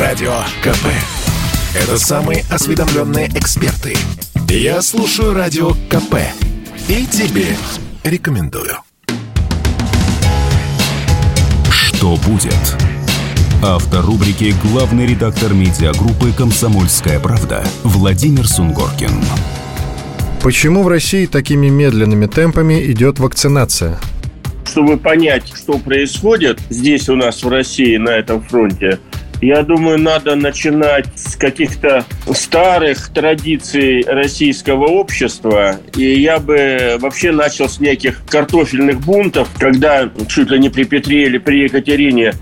Радио КП. Это самые осведомленные эксперты. Я слушаю Радио КП. И тебе рекомендую. Что будет? Автор рубрики «Главный редактор медиагруппы «Комсомольская правда» Владимир Сунгоркин. Почему в России такими медленными темпами идет вакцинация? Чтобы понять, что происходит здесь у нас в России на этом фронте, я думаю, надо начинать с каких-то старых традиций российского общества. И я бы вообще начал с неких картофельных бунтов, когда чуть ли не при Петре или при Екатерине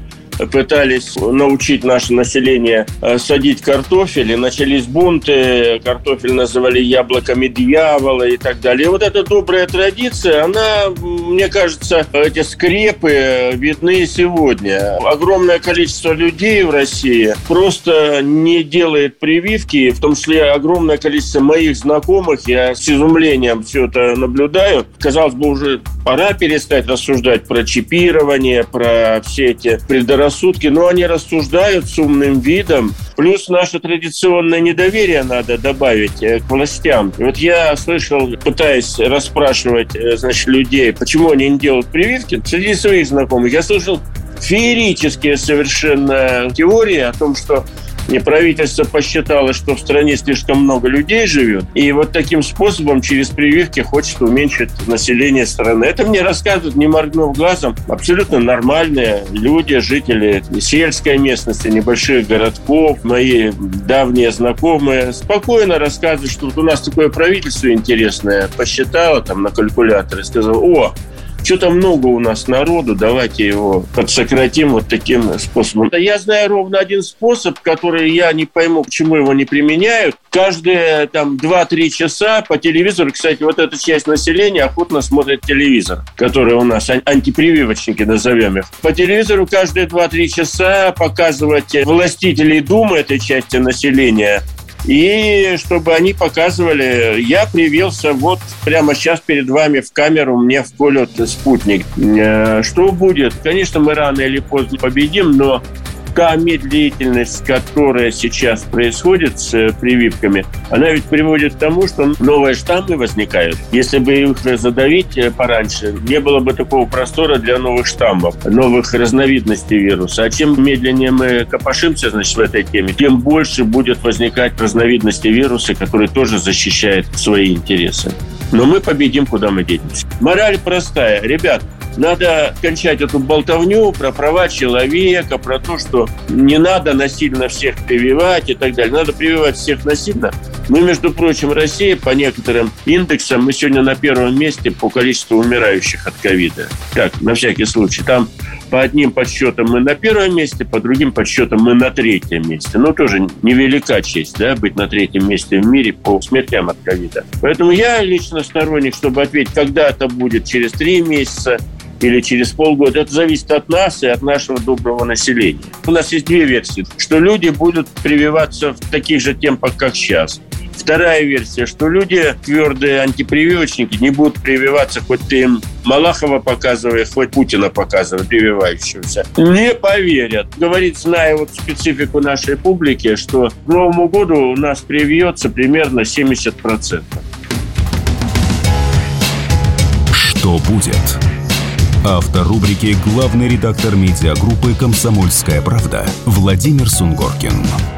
пытались научить наше население э, садить картофель, и начались бунты, картофель называли яблоками дьявола и так далее. И вот эта добрая традиция, она, мне кажется, эти скрепы видны сегодня. Огромное количество людей в России просто не делает прививки, в том числе огромное количество моих знакомых, я с изумлением все это наблюдаю. Казалось бы, уже пора перестать рассуждать про чипирование, про все эти предрассудки рассудки, но они рассуждают с умным видом. Плюс наше традиционное недоверие надо добавить э, к властям. Вот я слышал, пытаясь расспрашивать э, значит, людей, почему они не делают прививки, среди своих знакомых, я слышал феерические совершенно теории о том, что правительство посчитало, что в стране слишком много людей живет, и вот таким способом через прививки хочет уменьшить население страны. Это мне рассказывают, не моргнув глазом, абсолютно нормальные люди, жители сельской местности, небольших городков, мои давние знакомые, спокойно рассказывают, что вот у нас такое правительство интересное, посчитало там на калькуляторе, сказал, о, что-то много у нас народу, давайте его подсократим вот таким способом. Я знаю ровно один способ, который я не пойму, почему его не применяют. Каждые там 2-3 часа по телевизору, кстати, вот эта часть населения охотно смотрит телевизор, который у нас антипрививочники, назовем их. По телевизору каждые 2-3 часа показывать властителей Думы этой части населения и чтобы они показывали, я привился вот прямо сейчас перед вами в камеру, мне вколют спутник. Э, что будет? Конечно, мы рано или поздно победим, но та медлительность, которая сейчас происходит с э, прививками, она ведь приводит к тому, что новые штаммы возникают. Если бы их задавить э, пораньше, не было бы такого простора для новых штаммов, новых разновидностей вируса. А чем медленнее мы копошимся значит, в этой теме, тем больше будет возникать разновидности вируса, которые тоже защищают свои интересы. Но мы победим, куда мы денемся. Мораль простая. Ребят, надо кончать эту болтовню про права человека, про то, что не надо насильно всех прививать и так далее. Надо прививать всех насильно. Мы, между прочим, Россия по некоторым индексам, мы сегодня на первом месте по количеству умирающих от ковида. Так, на всякий случай. Там по одним подсчетам мы на первом месте, по другим подсчетам мы на третьем месте. Ну, тоже невелика честь, да, быть на третьем месте в мире по смертям от ковида. Поэтому я лично сторонник, чтобы ответить, когда это будет, через три месяца, или через полгода. Это зависит от нас и от нашего доброго населения. У нас есть две версии. Что люди будут прививаться в таких же темпах, как сейчас. Вторая версия, что люди, твердые антипрививочники, не будут прививаться, хоть ты им Малахова показывай, хоть Путина показывай, прививающегося. Не поверят. Говорит, зная вот специфику нашей публики, что к Новому году у нас привьется примерно 70%. Что будет? Автор рубрики «Главный редактор медиагруппы «Комсомольская правда» Владимир Сунгоркин.